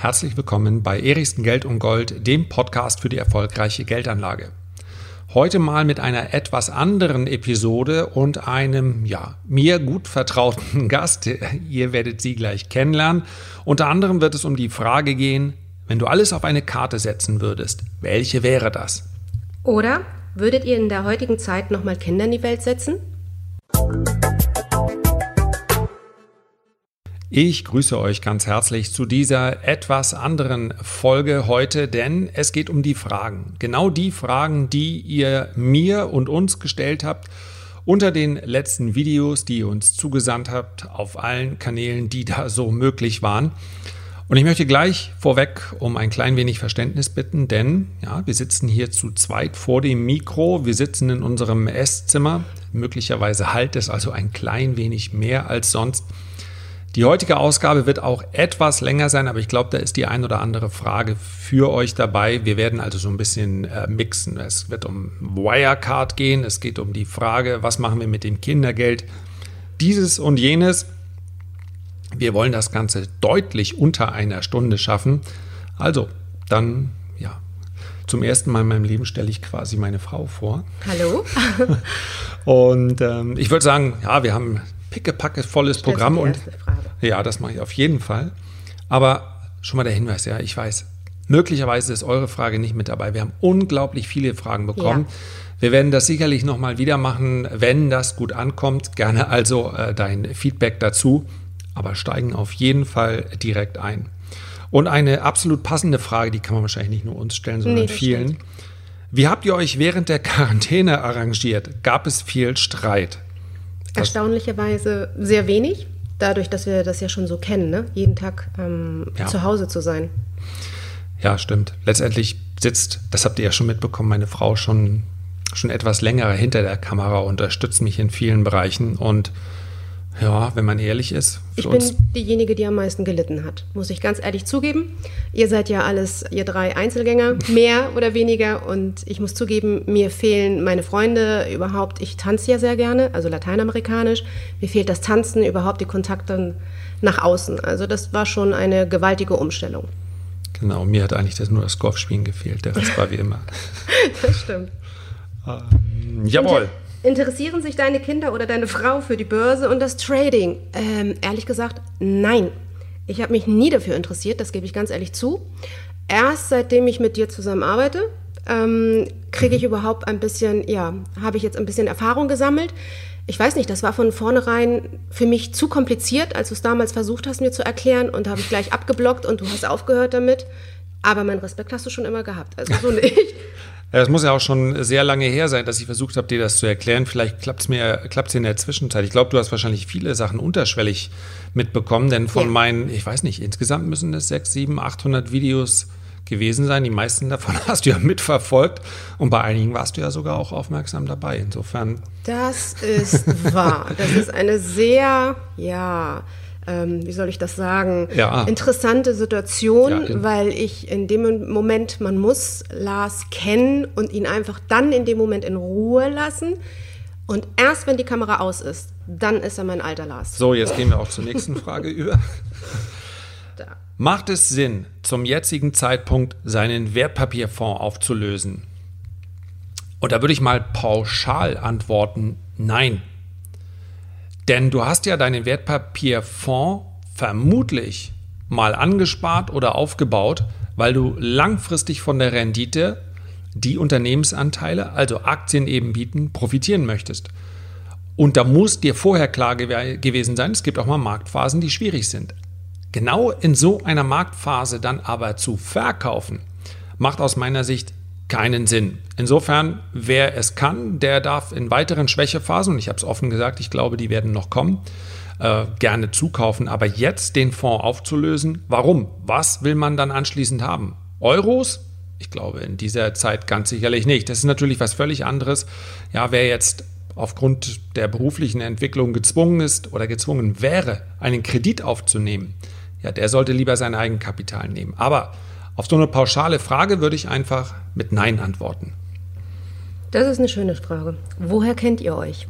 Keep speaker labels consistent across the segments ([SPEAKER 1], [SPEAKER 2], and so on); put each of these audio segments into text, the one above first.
[SPEAKER 1] Herzlich willkommen bei Erichsen Geld und Gold, dem Podcast für die erfolgreiche Geldanlage. Heute mal mit einer etwas anderen Episode und einem, ja, mir gut vertrauten Gast. Ihr werdet sie gleich kennenlernen. Unter anderem wird es um die Frage gehen, wenn du alles auf eine Karte setzen würdest, welche wäre das?
[SPEAKER 2] Oder würdet ihr in der heutigen Zeit nochmal Kinder in die Welt setzen?
[SPEAKER 1] Ich grüße euch ganz herzlich zu dieser etwas anderen Folge heute, denn es geht um die Fragen. Genau die Fragen, die ihr mir und uns gestellt habt unter den letzten Videos, die ihr uns zugesandt habt auf allen Kanälen, die da so möglich waren. Und ich möchte gleich vorweg um ein klein wenig Verständnis bitten, denn ja, wir sitzen hier zu zweit vor dem Mikro, wir sitzen in unserem Esszimmer, möglicherweise halt es also ein klein wenig mehr als sonst. Die heutige Ausgabe wird auch etwas länger sein, aber ich glaube, da ist die ein oder andere Frage für euch dabei. Wir werden also so ein bisschen äh, mixen. Es wird um Wirecard gehen, es geht um die Frage, was machen wir mit dem Kindergeld, dieses und jenes. Wir wollen das Ganze deutlich unter einer Stunde schaffen. Also, dann, ja, zum ersten Mal in meinem Leben stelle ich quasi meine Frau vor.
[SPEAKER 2] Hallo.
[SPEAKER 1] und ähm, ich würde sagen, ja, wir haben pickepacke volles Programm und ja, das mache ich auf jeden Fall. Aber schon mal der Hinweis, ja, ich weiß, möglicherweise ist eure Frage nicht mit dabei. Wir haben unglaublich viele Fragen bekommen. Ja. Wir werden das sicherlich nochmal wieder machen, wenn das gut ankommt. Gerne also äh, dein Feedback dazu, aber steigen auf jeden Fall direkt ein. Und eine absolut passende Frage, die kann man wahrscheinlich nicht nur uns stellen, sondern nee, vielen. Stimmt. Wie habt ihr euch während der Quarantäne arrangiert? Gab es viel Streit?
[SPEAKER 2] Erstaunlicherweise sehr wenig, dadurch, dass wir das ja schon so kennen, ne? jeden Tag ähm, ja. zu Hause zu sein.
[SPEAKER 1] Ja, stimmt. Letztendlich sitzt, das habt ihr ja schon mitbekommen, meine Frau schon, schon etwas länger hinter der Kamera, unterstützt mich in vielen Bereichen und ja, wenn man ehrlich ist.
[SPEAKER 2] Ich bin diejenige, die am meisten gelitten hat, muss ich ganz ehrlich zugeben. Ihr seid ja alles, ihr drei Einzelgänger, mehr oder weniger. Und ich muss zugeben, mir fehlen meine Freunde überhaupt. Ich tanze ja sehr gerne, also lateinamerikanisch. Mir fehlt das Tanzen, überhaupt die Kontakte nach außen. Also das war schon eine gewaltige Umstellung.
[SPEAKER 1] Genau, mir hat eigentlich das nur das Golfspielen gefehlt. Der Rest war wie immer.
[SPEAKER 2] das stimmt.
[SPEAKER 1] Ähm, jawohl.
[SPEAKER 2] Interessieren sich deine Kinder oder deine Frau für die Börse und das Trading? Ähm, ehrlich gesagt, nein. Ich habe mich nie dafür interessiert, das gebe ich ganz ehrlich zu. Erst seitdem ich mit dir zusammen arbeite, ähm, kriege ich überhaupt ein bisschen, ja, habe ich jetzt ein bisschen Erfahrung gesammelt. Ich weiß nicht, das war von vornherein für mich zu kompliziert, als du es damals versucht hast, mir zu erklären. Und habe ich gleich abgeblockt und du hast aufgehört damit. Aber meinen Respekt hast du schon immer gehabt. Also so nicht.
[SPEAKER 1] Es muss ja auch schon sehr lange her sein, dass ich versucht habe, dir das zu erklären. Vielleicht klappt es mir klappt's in der Zwischenzeit. Ich glaube, du hast wahrscheinlich viele Sachen unterschwellig mitbekommen, denn von ja. meinen, ich weiß nicht, insgesamt müssen es 6, 7, 800 Videos gewesen sein. Die meisten davon hast du ja mitverfolgt und bei einigen warst du ja sogar auch aufmerksam dabei. Insofern.
[SPEAKER 2] Das ist wahr. Das ist eine sehr, ja, ähm, wie soll ich das sagen, ja. interessante Situation, ja, weil ich in dem Moment, man muss Lars kennen und ihn einfach dann in dem Moment in Ruhe lassen. Und erst wenn die Kamera aus ist, dann ist er mein alter Lars.
[SPEAKER 1] So, jetzt gehen wir auch zur nächsten Frage über. Da. Macht es Sinn, zum jetzigen Zeitpunkt seinen Wertpapierfonds aufzulösen? Und da würde ich mal pauschal antworten, nein. Denn du hast ja deinen Wertpapierfonds vermutlich mal angespart oder aufgebaut, weil du langfristig von der Rendite, die Unternehmensanteile, also Aktien eben bieten, profitieren möchtest. Und da muss dir vorher klar gew gewesen sein, es gibt auch mal Marktphasen, die schwierig sind. Genau in so einer Marktphase dann aber zu verkaufen, macht aus meiner Sicht keinen Sinn. Insofern, wer es kann, der darf in weiteren Schwächephasen, und ich habe es offen gesagt, ich glaube, die werden noch kommen, äh, gerne zukaufen. Aber jetzt den Fonds aufzulösen, warum? Was will man dann anschließend haben? Euros? Ich glaube, in dieser Zeit ganz sicherlich nicht. Das ist natürlich was völlig anderes. Ja, wer jetzt aufgrund der beruflichen Entwicklung gezwungen ist oder gezwungen wäre, einen Kredit aufzunehmen, ja, der sollte lieber sein Eigenkapital nehmen. Aber auf so eine pauschale Frage würde ich einfach mit Nein antworten.
[SPEAKER 2] Das ist eine schöne Frage. Woher kennt ihr euch?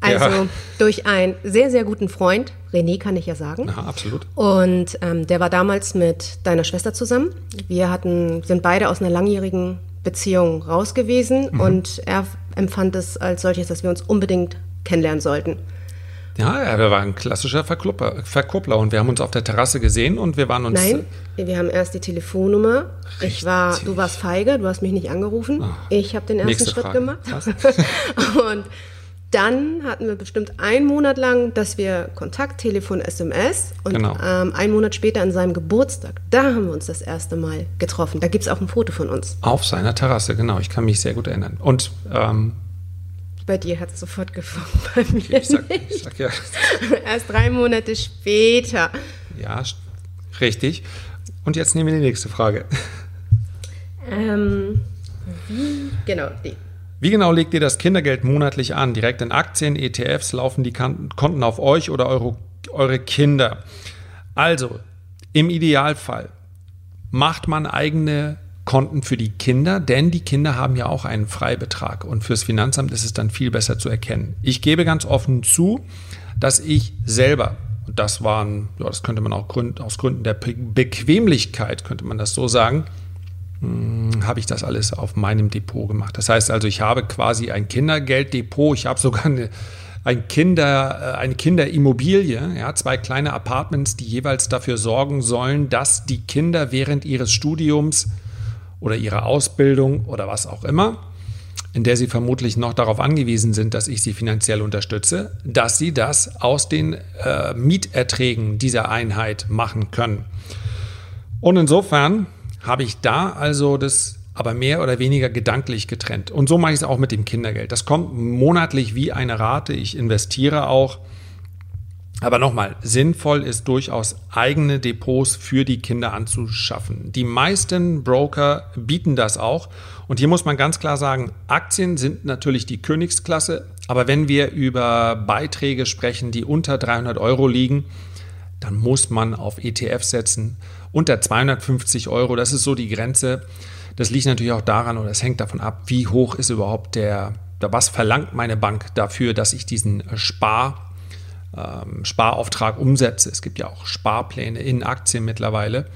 [SPEAKER 2] Also ja. durch einen sehr, sehr guten Freund, René kann ich ja sagen.
[SPEAKER 1] Ja, absolut.
[SPEAKER 2] Und ähm, der war damals mit deiner Schwester zusammen. Wir hatten, sind beide aus einer langjährigen Beziehung raus gewesen mhm. und er empfand es als solches, dass wir uns unbedingt kennenlernen sollten.
[SPEAKER 1] Ja, er war ein klassischer Verkuppler, Verkuppler und wir haben uns auf der Terrasse gesehen und wir waren uns.
[SPEAKER 2] Nein, wir haben erst die Telefonnummer. Richtig. Ich war, du warst feige, du hast mich nicht angerufen. Oh, ich habe den ersten Schritt Frage. gemacht. und dann hatten wir bestimmt einen Monat lang, dass wir Kontakt, Telefon, SMS und genau. ähm, einen Monat später an seinem Geburtstag, da haben wir uns das erste Mal getroffen. Da gibt es auch ein Foto von uns.
[SPEAKER 1] Auf seiner Terrasse, genau. Ich kann mich sehr gut erinnern. Und ähm,
[SPEAKER 2] bei dir hat es sofort gefangen, bei mir ich sag, ich sag ja. Erst drei Monate später.
[SPEAKER 1] Ja, richtig. Und jetzt nehmen wir die nächste Frage.
[SPEAKER 2] Ähm, wie, genau, die.
[SPEAKER 1] Wie genau legt ihr das Kindergeld monatlich an? Direkt in Aktien, ETFs, laufen die Konten auf euch oder eure, eure Kinder? Also, im Idealfall macht man eigene Konten für die Kinder, denn die Kinder haben ja auch einen Freibetrag und fürs Finanzamt ist es dann viel besser zu erkennen. Ich gebe ganz offen zu, dass ich selber, und das waren, ja, das könnte man auch Grund, aus Gründen der Bequemlichkeit, könnte man das so sagen, hm, habe ich das alles auf meinem Depot gemacht. Das heißt also, ich habe quasi ein Kindergelddepot, ich habe sogar eine, ein Kinder, äh, eine Kinderimmobilie, ja, zwei kleine Apartments, die jeweils dafür sorgen sollen, dass die Kinder während ihres Studiums oder ihrer Ausbildung oder was auch immer, in der sie vermutlich noch darauf angewiesen sind, dass ich sie finanziell unterstütze, dass sie das aus den äh, Mieterträgen dieser Einheit machen können. Und insofern habe ich da also das aber mehr oder weniger gedanklich getrennt. Und so mache ich es auch mit dem Kindergeld. Das kommt monatlich wie eine Rate. Ich investiere auch aber nochmal, sinnvoll ist durchaus eigene Depots für die Kinder anzuschaffen. Die meisten Broker bieten das auch. Und hier muss man ganz klar sagen, Aktien sind natürlich die Königsklasse. Aber wenn wir über Beiträge sprechen, die unter 300 Euro liegen, dann muss man auf ETF setzen. Unter 250 Euro, das ist so die Grenze. Das liegt natürlich auch daran oder es hängt davon ab, wie hoch ist überhaupt der, was verlangt meine Bank dafür, dass ich diesen Spar ähm, Sparauftrag umsetze. Es gibt ja auch Sparpläne in Aktien mittlerweile.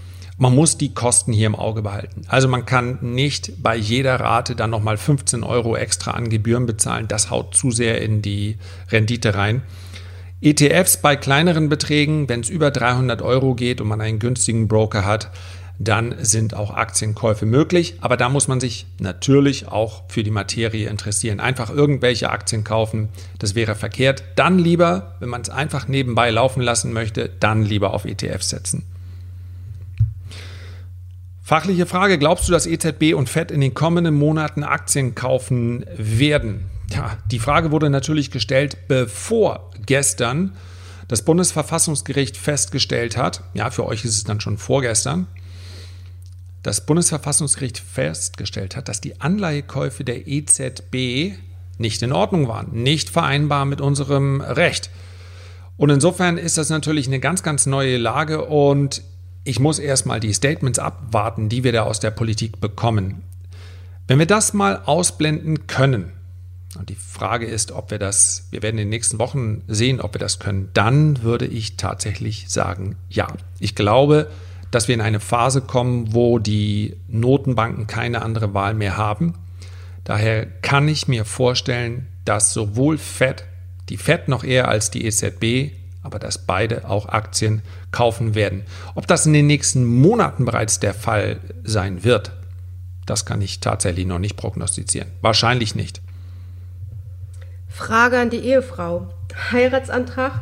[SPEAKER 1] Man muss die Kosten hier im Auge behalten. Also man kann nicht bei jeder Rate dann nochmal 15 Euro extra an Gebühren bezahlen. Das haut zu sehr in die Rendite rein. ETFs bei kleineren Beträgen, wenn es über 300 Euro geht und man einen günstigen Broker hat, dann sind auch Aktienkäufe möglich. Aber da muss man sich natürlich auch für die Materie interessieren. Einfach irgendwelche Aktien kaufen, das wäre verkehrt. Dann lieber, wenn man es einfach nebenbei laufen lassen möchte, dann lieber auf ETFs setzen. Fachliche Frage, glaubst du, dass EZB und FED in den kommenden Monaten Aktien kaufen werden? Ja, die Frage wurde natürlich gestellt, bevor gestern das Bundesverfassungsgericht festgestellt hat, ja, für euch ist es dann schon vorgestern, das Bundesverfassungsgericht festgestellt hat, dass die Anleihekäufe der EZB nicht in Ordnung waren, nicht vereinbar mit unserem Recht. Und insofern ist das natürlich eine ganz, ganz neue Lage und ich muss erstmal die Statements abwarten, die wir da aus der Politik bekommen. Wenn wir das mal ausblenden können, und die Frage ist, ob wir das, wir werden in den nächsten Wochen sehen, ob wir das können, dann würde ich tatsächlich sagen, ja. Ich glaube, dass wir in eine Phase kommen, wo die Notenbanken keine andere Wahl mehr haben. Daher kann ich mir vorstellen, dass sowohl Fed, die Fed noch eher als die EZB, aber dass beide auch Aktien kaufen werden. Ob das in den nächsten Monaten bereits der Fall sein wird, das kann ich tatsächlich noch nicht prognostizieren. Wahrscheinlich nicht.
[SPEAKER 2] Frage an die Ehefrau. Heiratsantrag,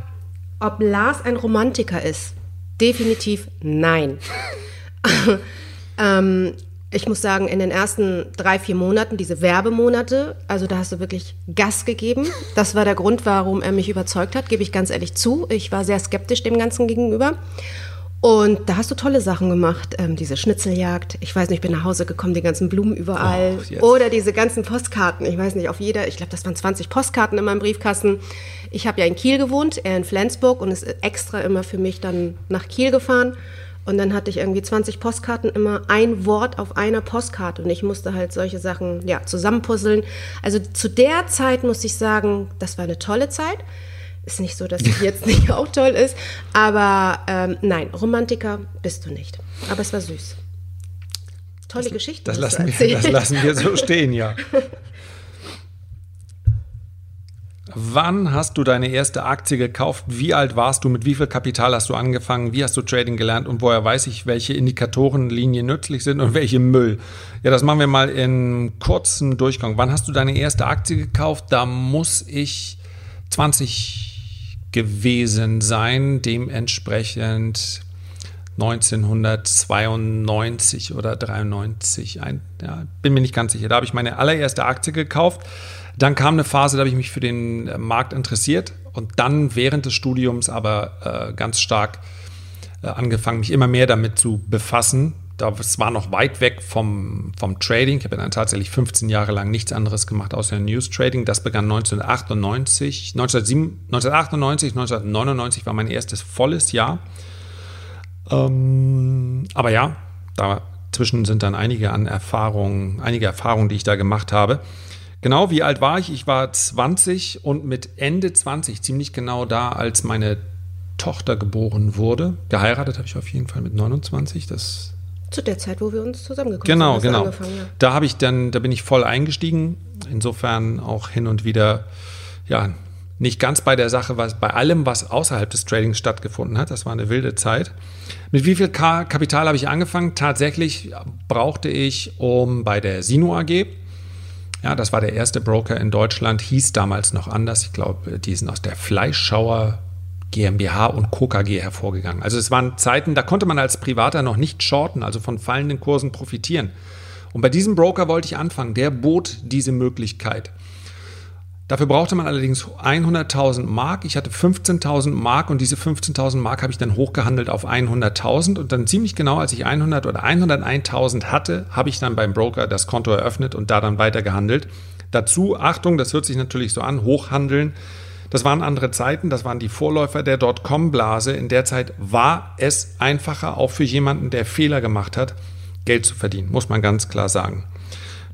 [SPEAKER 2] ob Lars ein Romantiker ist. Definitiv nein. ähm, ich muss sagen, in den ersten drei, vier Monaten, diese Werbemonate, also da hast du wirklich Gas gegeben. Das war der Grund, warum er mich überzeugt hat, gebe ich ganz ehrlich zu. Ich war sehr skeptisch dem Ganzen gegenüber. Und da hast du tolle Sachen gemacht. Ähm, diese Schnitzeljagd. Ich weiß nicht, ich bin nach Hause gekommen, die ganzen Blumen überall. Oh, Oder diese ganzen Postkarten. Ich weiß nicht, auf jeder, ich glaube, das waren 20 Postkarten in meinem Briefkasten. Ich habe ja in Kiel gewohnt, er in Flensburg und ist extra immer für mich dann nach Kiel gefahren. Und dann hatte ich irgendwie 20 Postkarten, immer ein Wort auf einer Postkarte. Und ich musste halt solche Sachen ja, zusammenpuzzeln. Also zu der Zeit muss ich sagen, das war eine tolle Zeit. Ist nicht so, dass es jetzt nicht auch toll ist. Aber ähm, nein, Romantiker bist du nicht. Aber es war süß. Tolle
[SPEAKER 1] das,
[SPEAKER 2] Geschichte.
[SPEAKER 1] Das lassen, wir, das lassen wir so stehen, ja. Wann hast du deine erste Aktie gekauft? Wie alt warst du? Mit wie viel Kapital hast du angefangen? Wie hast du Trading gelernt? Und woher weiß ich, welche Indikatorenlinien nützlich sind und welche Müll? Ja, das machen wir mal in kurzem Durchgang. Wann hast du deine erste Aktie gekauft? Da muss ich 20 gewesen sein, dementsprechend 1992 oder 93. Ein, ja, bin mir nicht ganz sicher. Da habe ich meine allererste Aktie gekauft. Dann kam eine Phase, da habe ich mich für den äh, Markt interessiert und dann während des Studiums aber äh, ganz stark äh, angefangen, mich immer mehr damit zu befassen. Das war noch weit weg vom, vom Trading. Ich habe dann tatsächlich 15 Jahre lang nichts anderes gemacht außer News Trading. Das begann 1998. 1998, 1999 war mein erstes volles Jahr. Ähm, aber ja, dazwischen sind dann einige an Erfahrungen, einige Erfahrungen, die ich da gemacht habe. Genau, wie alt war ich? Ich war 20 und mit Ende 20, ziemlich genau da, als meine Tochter geboren wurde. Geheiratet habe ich auf jeden Fall mit 29. Das
[SPEAKER 2] zu der Zeit, wo wir uns zusammengekommen
[SPEAKER 1] genau, sind. Genau, genau. Ja. Da habe ich dann, da bin ich voll eingestiegen. Insofern auch hin und wieder, ja, nicht ganz bei der Sache, was bei allem, was außerhalb des Tradings stattgefunden hat. Das war eine wilde Zeit. Mit wie viel Kapital habe ich angefangen? Tatsächlich brauchte ich, um bei der Sino AG, ja, das war der erste Broker in Deutschland, hieß damals noch anders. Ich glaube, die sind aus der Fleischschauer GmbH und KKG hervorgegangen. Also es waren Zeiten, da konnte man als Privater noch nicht shorten, also von fallenden Kursen profitieren. Und bei diesem Broker wollte ich anfangen. Der bot diese Möglichkeit. Dafür brauchte man allerdings 100.000 Mark. Ich hatte 15.000 Mark und diese 15.000 Mark habe ich dann hochgehandelt auf 100.000 und dann ziemlich genau, als ich 100 oder 101.000 hatte, habe ich dann beim Broker das Konto eröffnet und da dann weiter gehandelt. Dazu, Achtung, das hört sich natürlich so an, hochhandeln. Das waren andere Zeiten, das waren die Vorläufer der Dotcom-Blase. In der Zeit war es einfacher, auch für jemanden, der Fehler gemacht hat, Geld zu verdienen, muss man ganz klar sagen.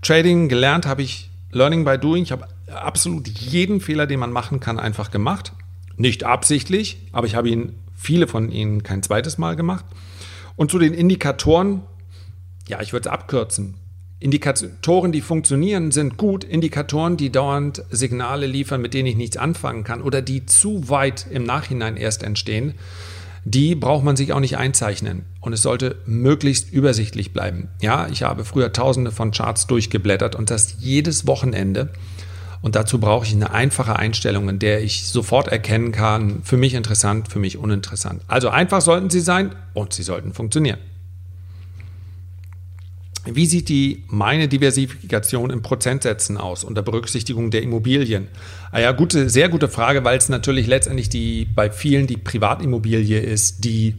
[SPEAKER 1] Trading gelernt habe ich Learning by Doing. Ich habe absolut jeden Fehler, den man machen kann, einfach gemacht. Nicht absichtlich, aber ich habe ihn, viele von ihnen, kein zweites Mal gemacht. Und zu den Indikatoren, ja, ich würde es abkürzen. Indikatoren, die funktionieren, sind gut. Indikatoren, die dauernd Signale liefern, mit denen ich nichts anfangen kann oder die zu weit im Nachhinein erst entstehen, die braucht man sich auch nicht einzeichnen. Und es sollte möglichst übersichtlich bleiben. Ja, ich habe früher tausende von Charts durchgeblättert und das jedes Wochenende. Und dazu brauche ich eine einfache Einstellung, in der ich sofort erkennen kann, für mich interessant, für mich uninteressant. Also einfach sollten sie sein und sie sollten funktionieren. Wie sieht die meine Diversifikation in Prozentsätzen aus unter Berücksichtigung der Immobilien? Ah ja, gute, sehr gute Frage, weil es natürlich letztendlich die bei vielen die Privatimmobilie ist, die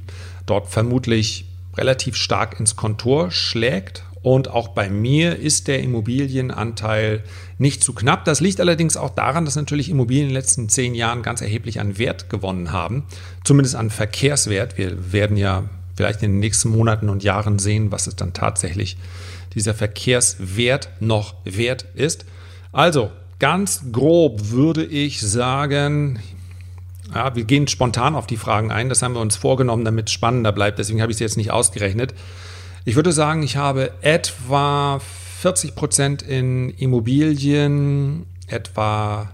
[SPEAKER 1] dort vermutlich relativ stark ins Kontor schlägt und auch bei mir ist der Immobilienanteil nicht zu knapp. Das liegt allerdings auch daran, dass natürlich Immobilien in den letzten zehn Jahren ganz erheblich an Wert gewonnen haben. Zumindest an Verkehrswert. Wir werden ja vielleicht in den nächsten Monaten und Jahren sehen, was es dann tatsächlich dieser Verkehrswert noch wert ist. Also ganz grob würde ich sagen, ja, wir gehen spontan auf die Fragen ein. Das haben wir uns vorgenommen, damit es spannender bleibt. Deswegen habe ich es jetzt nicht ausgerechnet. Ich würde sagen, ich habe etwa 40 Prozent in Immobilien, etwa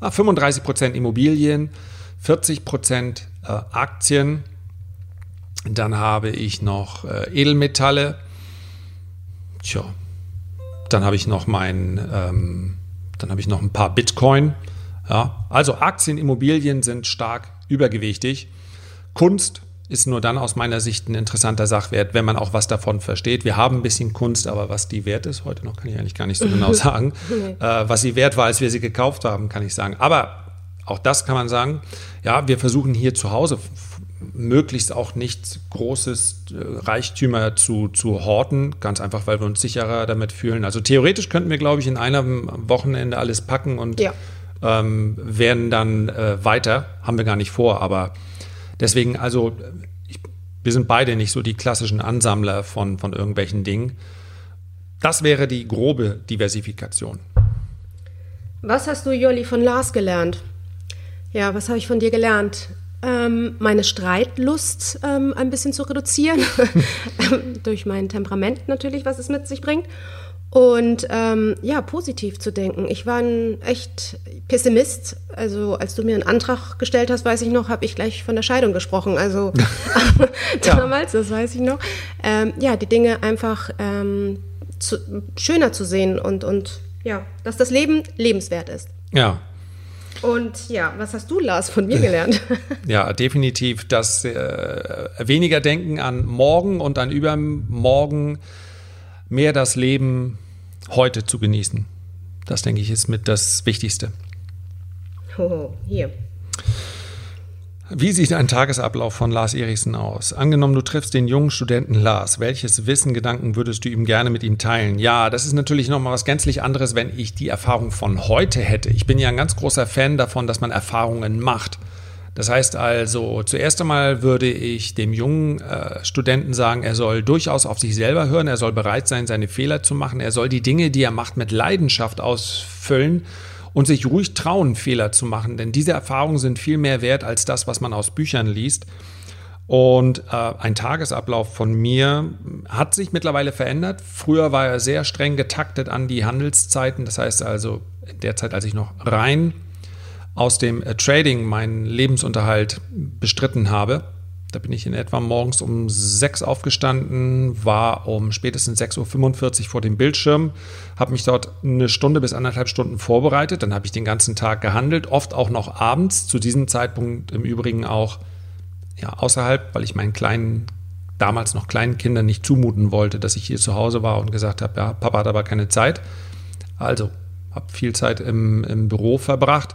[SPEAKER 1] 35 ah, Prozent Immobilien, 40 Prozent äh, Aktien. Dann habe ich noch äh, Edelmetalle. Tja, dann habe ich noch mein, ähm, dann habe ich noch ein paar Bitcoin. Ja, also Aktien, Immobilien sind stark übergewichtig. Kunst ist nur dann aus meiner Sicht ein interessanter Sachwert, wenn man auch was davon versteht. Wir haben ein bisschen Kunst, aber was die wert ist, heute noch kann ich eigentlich gar nicht so genau sagen. nee. äh, was sie wert war, als wir sie gekauft haben, kann ich sagen. Aber auch das kann man sagen. Ja, wir versuchen hier zu Hause möglichst auch nicht großes äh, Reichtümer zu, zu horten, ganz einfach, weil wir uns sicherer damit fühlen. Also theoretisch könnten wir, glaube ich, in einem Wochenende alles packen und ja. ähm, werden dann äh, weiter. Haben wir gar nicht vor, aber Deswegen, also ich Wir sind beide nicht so die klassischen Ansammler von, von irgendwelchen Dingen. Das wäre die grobe Diversifikation.
[SPEAKER 2] Was hast du, Jolli, von Lars gelernt? Ja, was habe ich von dir gelernt? Ähm, meine Streitlust ähm, ein bisschen zu reduzieren, durch mein Temperament natürlich, was es mit sich bringt. Und ähm, ja, positiv zu denken. Ich war ein echt Pessimist. Also als du mir einen Antrag gestellt hast, weiß ich noch, habe ich gleich von der Scheidung gesprochen. Also damals, ja. das weiß ich noch. Ähm, ja, die Dinge einfach ähm, zu, schöner zu sehen und, und ja, dass das Leben lebenswert ist.
[SPEAKER 1] Ja.
[SPEAKER 2] Und ja, was hast du, Lars, von mir gelernt?
[SPEAKER 1] ja, definitiv das äh, weniger Denken an morgen und an übermorgen, mehr das Leben heute zu genießen. Das, denke ich, ist mit das Wichtigste.
[SPEAKER 2] Oh, hier.
[SPEAKER 1] Wie sieht ein Tagesablauf von Lars Erichsen aus? Angenommen, du triffst den jungen Studenten Lars. Welches Wissen, Gedanken würdest du ihm gerne mit ihm teilen? Ja, das ist natürlich nochmal was gänzlich anderes, wenn ich die Erfahrung von heute hätte. Ich bin ja ein ganz großer Fan davon, dass man Erfahrungen macht. Das heißt also, zuerst einmal würde ich dem jungen äh, Studenten sagen, er soll durchaus auf sich selber hören, er soll bereit sein, seine Fehler zu machen, er soll die Dinge, die er macht, mit Leidenschaft ausfüllen und sich ruhig trauen, Fehler zu machen, denn diese Erfahrungen sind viel mehr wert als das, was man aus Büchern liest. Und äh, ein Tagesablauf von mir hat sich mittlerweile verändert. Früher war er sehr streng getaktet an die Handelszeiten. Das heißt also, in der Zeit, als ich noch rein aus dem äh, Trading meinen Lebensunterhalt bestritten habe. Da bin ich in etwa morgens um sechs aufgestanden, war um spätestens 6.45 Uhr vor dem Bildschirm, habe mich dort eine Stunde bis anderthalb Stunden vorbereitet. Dann habe ich den ganzen Tag gehandelt, oft auch noch abends, zu diesem Zeitpunkt im Übrigen auch ja, außerhalb, weil ich meinen kleinen, damals noch kleinen Kindern nicht zumuten wollte, dass ich hier zu Hause war und gesagt habe, ja, Papa hat aber keine Zeit. Also habe viel Zeit im, im Büro verbracht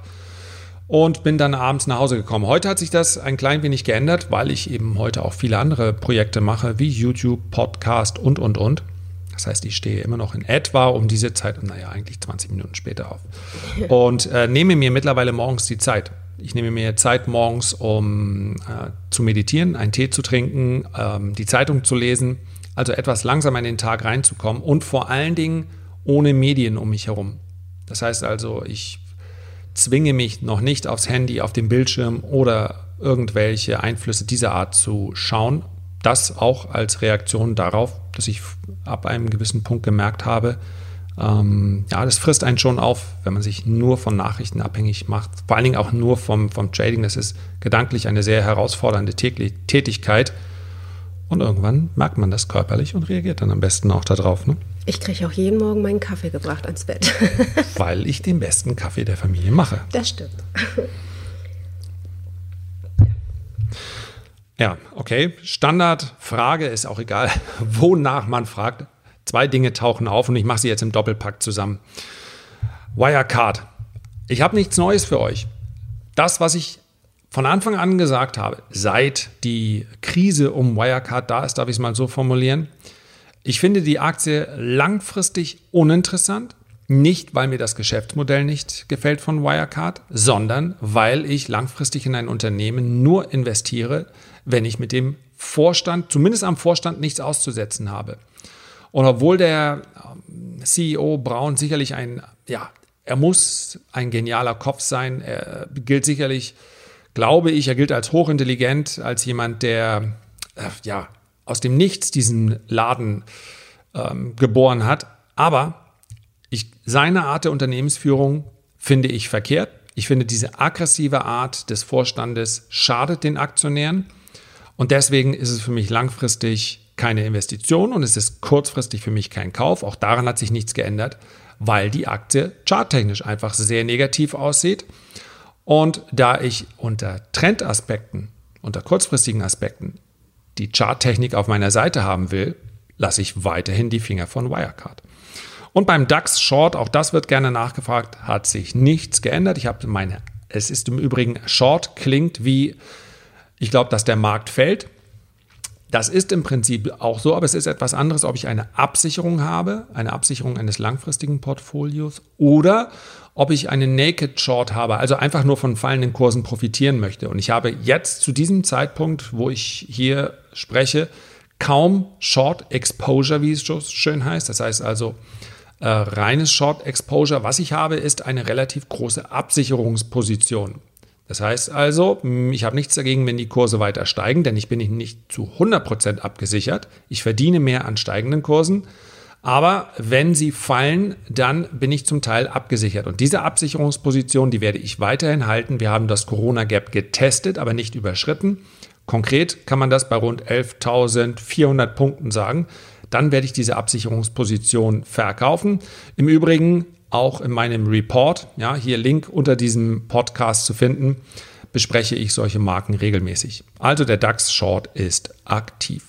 [SPEAKER 1] und bin dann abends nach Hause gekommen. Heute hat sich das ein klein wenig geändert, weil ich eben heute auch viele andere Projekte mache, wie YouTube, Podcast und, und, und. Das heißt, ich stehe immer noch in etwa um diese Zeit, naja, eigentlich 20 Minuten später auf. Und äh, nehme mir mittlerweile morgens die Zeit. Ich nehme mir Zeit morgens, um äh, zu meditieren, einen Tee zu trinken, ähm, die Zeitung zu lesen, also etwas langsamer in den Tag reinzukommen und vor allen Dingen ohne Medien um mich herum. Das heißt also, ich zwinge mich noch nicht aufs Handy, auf dem Bildschirm oder irgendwelche Einflüsse dieser Art zu schauen. Das auch als Reaktion darauf, dass ich ab einem gewissen Punkt gemerkt habe, ähm, ja, das frisst einen schon auf, wenn man sich nur von Nachrichten abhängig macht. Vor allen Dingen auch nur vom, vom Trading. Das ist gedanklich eine sehr herausfordernde Tätigkeit. Und irgendwann merkt man das körperlich und reagiert dann am besten auch darauf. Ne?
[SPEAKER 2] Ich kriege auch jeden Morgen meinen Kaffee gebracht ans Bett.
[SPEAKER 1] Weil ich den besten Kaffee der Familie mache.
[SPEAKER 2] Das stimmt.
[SPEAKER 1] Ja, okay. Standardfrage ist auch egal, wonach man fragt. Zwei Dinge tauchen auf und ich mache sie jetzt im Doppelpack zusammen. Wirecard. Ich habe nichts Neues für euch. Das, was ich von Anfang an gesagt habe, seit die Krise um Wirecard da ist, darf ich es mal so formulieren, ich finde die Aktie langfristig uninteressant. Nicht, weil mir das Geschäftsmodell nicht gefällt von Wirecard, sondern weil ich langfristig in ein Unternehmen nur investiere, wenn ich mit dem Vorstand, zumindest am Vorstand, nichts auszusetzen habe. Und obwohl der ähm, CEO Braun sicherlich ein, ja, er muss ein genialer Kopf sein, er gilt sicherlich, glaube ich, er gilt als hochintelligent, als jemand, der, äh, ja, aus dem Nichts diesen Laden ähm, geboren hat. Aber ich, seine Art der Unternehmensführung finde ich verkehrt. Ich finde, diese aggressive Art des Vorstandes schadet den Aktionären. Und deswegen ist es für mich langfristig keine Investition und es ist kurzfristig für mich kein Kauf. Auch daran hat sich nichts geändert, weil die Aktie charttechnisch einfach sehr negativ aussieht. Und da ich unter Trendaspekten, unter kurzfristigen Aspekten die Charttechnik auf meiner Seite haben will, lasse ich weiterhin die Finger von Wirecard. Und beim DAX Short, auch das wird gerne nachgefragt, hat sich nichts geändert. Ich habe meine, es ist im Übrigen Short klingt wie, ich glaube, dass der Markt fällt. Das ist im Prinzip auch so, aber es ist etwas anderes, ob ich eine Absicherung habe, eine Absicherung eines langfristigen Portfolios oder ob ich eine Naked Short habe, also einfach nur von fallenden Kursen profitieren möchte. Und ich habe jetzt zu diesem Zeitpunkt, wo ich hier spreche, kaum Short Exposure, wie es so schön heißt. Das heißt also äh, reines Short Exposure. Was ich habe, ist eine relativ große Absicherungsposition. Das heißt also, ich habe nichts dagegen, wenn die Kurse weiter steigen, denn ich bin nicht zu 100% abgesichert. Ich verdiene mehr an steigenden Kursen. Aber wenn sie fallen, dann bin ich zum Teil abgesichert. Und diese Absicherungsposition, die werde ich weiterhin halten. Wir haben das Corona Gap getestet, aber nicht überschritten. Konkret kann man das bei rund 11.400 Punkten sagen. Dann werde ich diese Absicherungsposition verkaufen. Im Übrigen auch in meinem Report, ja, hier Link unter diesem Podcast zu finden, bespreche ich solche Marken regelmäßig. Also der DAX Short ist aktiv.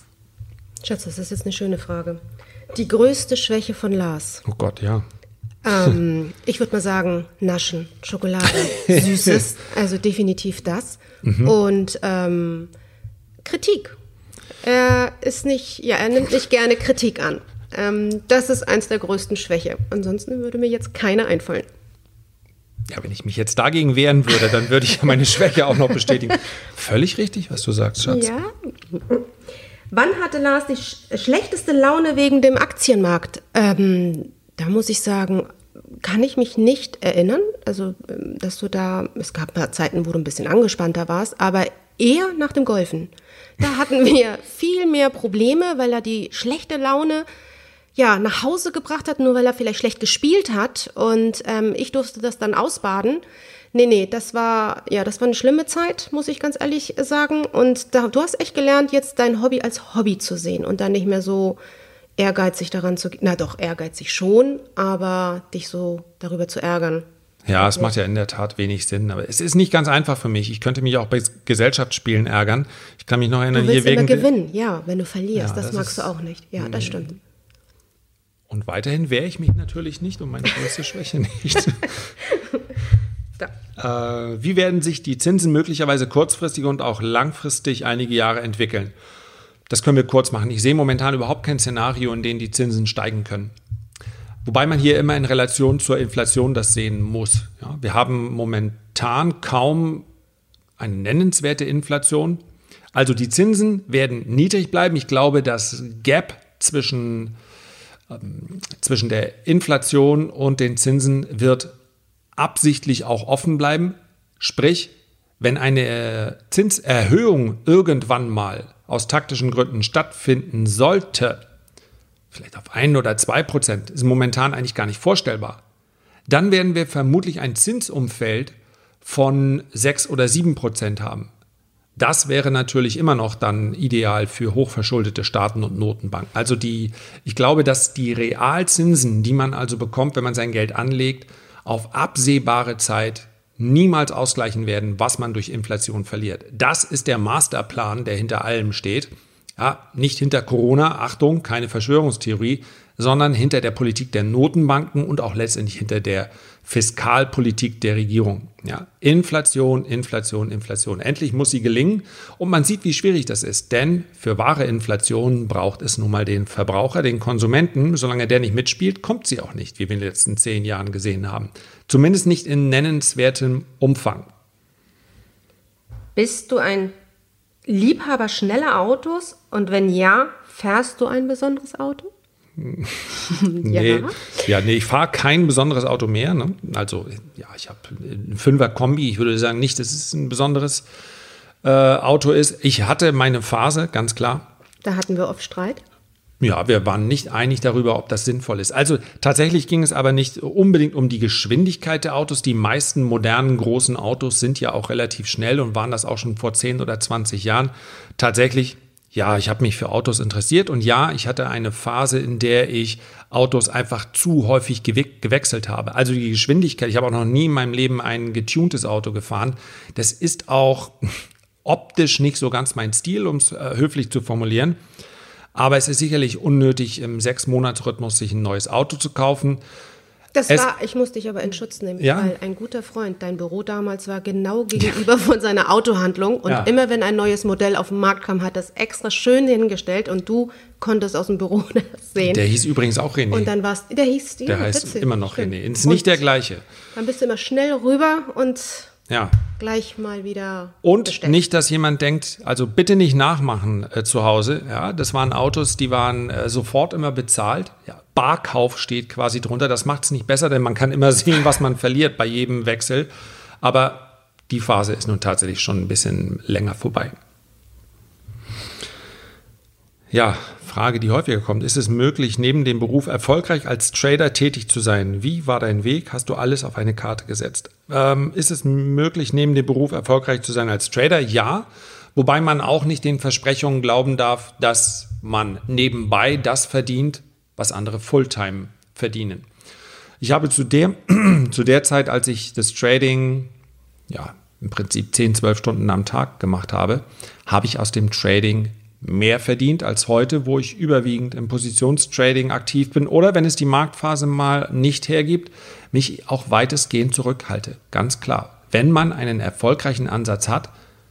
[SPEAKER 2] Schatz, das ist jetzt eine schöne Frage. Die größte Schwäche von Lars.
[SPEAKER 1] Oh Gott, ja.
[SPEAKER 2] Ähm, ich würde mal sagen, Naschen, Schokolade, Süßes, also definitiv das. Mhm. Und ähm, Kritik. Er ist nicht, ja, er nimmt nicht gerne Kritik an. Ähm, das ist eins der größten Schwäche. Ansonsten würde mir jetzt keine einfallen.
[SPEAKER 1] Ja, wenn ich mich jetzt dagegen wehren würde, dann würde ich meine Schwäche auch noch bestätigen. Völlig richtig, was du sagst, Schatz.
[SPEAKER 2] Ja. Wann hatte Lars die sch schlechteste Laune wegen dem Aktienmarkt? Ähm, da muss ich sagen, kann ich mich nicht erinnern. Also, ähm, dass du da, es gab mal Zeiten, wo du ein bisschen angespannter warst, aber eher nach dem Golfen. Da hatten wir viel mehr Probleme, weil er die schlechte Laune ja, nach Hause gebracht hat, nur weil er vielleicht schlecht gespielt hat. Und ähm, ich durfte das dann ausbaden. Nee, nee, das war, ja, das war eine schlimme Zeit, muss ich ganz ehrlich sagen. Und da, du hast echt gelernt, jetzt dein Hobby als Hobby zu sehen und dann nicht mehr so ehrgeizig daran zu, na doch, ehrgeizig schon, aber dich so darüber zu ärgern.
[SPEAKER 1] Ja, es macht ja in der Tat wenig Sinn, aber es ist nicht ganz einfach für mich. Ich könnte mich auch bei Gesellschaftsspielen ärgern. Ich kann mich noch erinnern,
[SPEAKER 2] du
[SPEAKER 1] willst hier
[SPEAKER 2] wegen immer gewinnen, ja, wenn du verlierst, ja, das, das, magst du auch nicht. Ja, das stimmt.
[SPEAKER 1] Und weiterhin wehre ich mich natürlich nicht um meine größte Schwäche nicht. äh, wie werden sich die Zinsen möglicherweise kurzfristig und auch langfristig einige Jahre entwickeln? Das können wir kurz machen. Ich sehe momentan überhaupt kein Szenario, in dem die Zinsen steigen können. Wobei man hier immer in Relation zur Inflation das sehen muss. Ja, wir haben momentan kaum eine nennenswerte Inflation. Also die Zinsen werden niedrig bleiben. Ich glaube, das Gap zwischen zwischen der Inflation und den Zinsen wird absichtlich auch offen bleiben. Sprich, wenn eine Zinserhöhung irgendwann mal aus taktischen Gründen stattfinden sollte, vielleicht auf ein oder zwei Prozent, ist momentan eigentlich gar nicht vorstellbar, dann werden wir vermutlich ein Zinsumfeld von sechs oder sieben Prozent haben. Das wäre natürlich immer noch dann ideal für hochverschuldete Staaten und Notenbanken. Also die, ich glaube, dass die Realzinsen, die man also bekommt, wenn man sein Geld anlegt, auf absehbare Zeit niemals ausgleichen werden, was man durch Inflation verliert. Das ist der Masterplan, der hinter allem steht. Ja, nicht hinter Corona, Achtung, keine Verschwörungstheorie, sondern hinter der Politik der Notenbanken und auch letztendlich hinter der Fiskalpolitik der Regierung. Ja, Inflation, Inflation, Inflation. Endlich muss sie gelingen und man sieht, wie schwierig das ist, denn für wahre Inflation braucht es nun mal den Verbraucher, den Konsumenten. Solange der nicht mitspielt, kommt sie auch nicht, wie wir in den letzten zehn Jahren gesehen haben. Zumindest nicht in nennenswertem Umfang.
[SPEAKER 2] Bist du ein Liebhaber schneller Autos und wenn ja, fährst du ein besonderes Auto?
[SPEAKER 1] nee, ja. ja, nee, ich fahre kein besonderes Auto mehr. Ne? Also, ja, ich habe ein Fünfer Kombi. Ich würde sagen nicht, dass es ein besonderes äh, Auto ist. Ich hatte meine Phase, ganz klar.
[SPEAKER 2] Da hatten wir oft Streit.
[SPEAKER 1] Ja, wir waren nicht einig darüber, ob das sinnvoll ist. Also tatsächlich ging es aber nicht unbedingt um die Geschwindigkeit der Autos. Die meisten modernen großen Autos sind ja auch relativ schnell und waren das auch schon vor 10 oder 20 Jahren. Tatsächlich ja, ich habe mich für Autos interessiert und ja, ich hatte eine Phase, in der ich Autos einfach zu häufig gewe gewechselt habe. Also die Geschwindigkeit, ich habe auch noch nie in meinem Leben ein getuntes Auto gefahren. Das ist auch optisch nicht so ganz mein Stil, um es äh, höflich zu formulieren. Aber es ist sicherlich unnötig, im Sechs-Monats-Rhythmus sich ein neues Auto zu kaufen.
[SPEAKER 2] Das war, ich musste dich aber in Schutz nehmen, ja? weil ein guter Freund, dein Büro damals war genau gegenüber von seiner Autohandlung und ja. immer wenn ein neues Modell auf den Markt kam, hat das extra schön hingestellt und du konntest aus dem Büro das sehen.
[SPEAKER 1] Der hieß übrigens auch René.
[SPEAKER 2] Und dann warst der hieß
[SPEAKER 1] Der heißt witzig. immer noch René. Ist nicht der gleiche.
[SPEAKER 2] Dann bist du immer schnell rüber und
[SPEAKER 1] ja.
[SPEAKER 2] gleich mal wieder.
[SPEAKER 1] Und bestellt. nicht, dass jemand denkt, also bitte nicht nachmachen äh, zu Hause. Ja, das waren Autos, die waren äh, sofort immer bezahlt. Ja, Barkauf steht quasi drunter. Das macht es nicht besser, denn man kann immer sehen, was man verliert bei jedem Wechsel. Aber die Phase ist nun tatsächlich schon ein bisschen länger vorbei. Ja, Frage, die häufiger kommt. Ist es möglich, neben dem Beruf erfolgreich als Trader tätig zu sein? Wie war dein Weg? Hast du alles auf eine Karte gesetzt? Ähm, ist es möglich, neben dem Beruf erfolgreich zu sein als Trader? Ja. Wobei man auch nicht den Versprechungen glauben darf, dass man nebenbei das verdient, was andere Fulltime verdienen. Ich habe zu der, zu der Zeit, als ich das Trading, ja, im Prinzip 10, 12 Stunden am Tag gemacht habe, habe ich aus dem Trading mehr verdient als heute, wo ich überwiegend im Positionstrading aktiv bin oder wenn es die Marktphase mal nicht hergibt, mich auch weitestgehend zurückhalte. Ganz klar. Wenn man einen erfolgreichen Ansatz hat,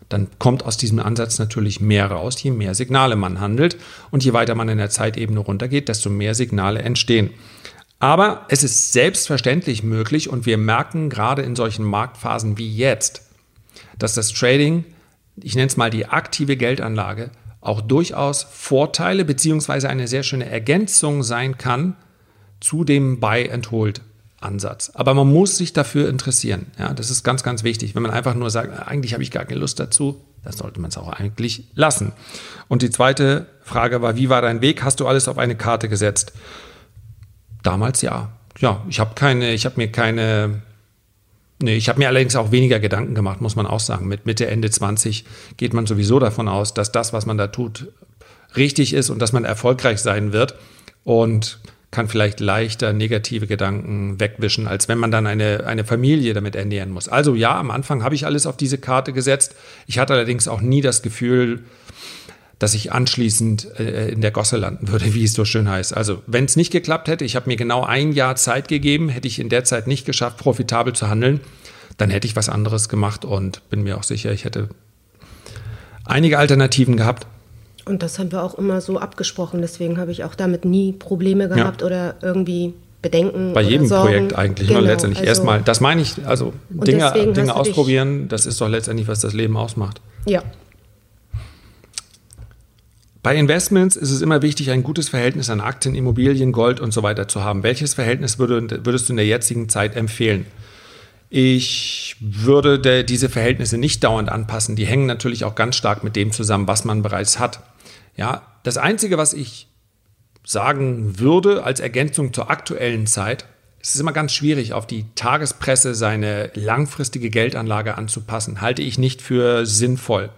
[SPEAKER 1] dann kommt aus diesem Ansatz natürlich mehr raus, je mehr Signale man handelt und je weiter man in der Zeitebene runtergeht, desto mehr Signale entstehen. Aber es ist selbstverständlich möglich und wir merken gerade in solchen Marktphasen wie jetzt, dass das Trading, ich nenne es mal die aktive Geldanlage, auch durchaus Vorteile bzw. eine sehr schöne Ergänzung sein kann zu dem Buy and Hold Ansatz. Aber man muss sich dafür interessieren. Ja, das ist ganz, ganz wichtig. Wenn man einfach nur sagt, eigentlich habe ich gar keine Lust dazu, dann sollte man es auch eigentlich lassen. Und die zweite Frage war, wie war dein Weg? Hast du alles auf eine Karte gesetzt? Damals ja. Ja, ich habe keine, ich habe mir keine Nee, ich habe mir allerdings auch weniger Gedanken gemacht, muss man auch sagen. Mit Mitte, Ende 20 geht man sowieso davon aus, dass das, was man da tut, richtig ist und dass man erfolgreich sein wird und kann vielleicht leichter negative Gedanken wegwischen, als wenn man dann eine, eine Familie damit ernähren muss. Also ja, am Anfang habe ich alles auf diese Karte gesetzt. Ich hatte allerdings auch nie das Gefühl, dass ich anschließend äh, in der Gosse landen würde, wie es so schön heißt. Also wenn es nicht geklappt hätte, ich habe mir genau ein Jahr Zeit gegeben, hätte ich in der Zeit nicht geschafft, profitabel zu handeln, dann hätte ich was anderes gemacht und bin mir auch sicher, ich hätte einige Alternativen gehabt.
[SPEAKER 2] Und das haben wir auch immer so abgesprochen, deswegen habe ich auch damit nie Probleme gehabt ja. oder irgendwie Bedenken.
[SPEAKER 1] Bei jedem Sorgen. Projekt eigentlich. Ne? Genau, ne? Letztendlich also, erstmal, das meine ich, also Dinge, Dinge ausprobieren, das ist doch letztendlich, was das Leben ausmacht.
[SPEAKER 2] Ja,
[SPEAKER 1] bei Investments ist es immer wichtig, ein gutes Verhältnis an Aktien, Immobilien, Gold und so weiter zu haben. Welches Verhältnis würdest du in der jetzigen Zeit empfehlen? Ich würde diese Verhältnisse nicht dauernd anpassen. Die hängen natürlich auch ganz stark mit dem zusammen, was man bereits hat. Ja, das Einzige, was ich sagen würde als Ergänzung zur aktuellen Zeit, es ist immer ganz schwierig, auf die Tagespresse seine langfristige Geldanlage anzupassen. Halte ich nicht für sinnvoll.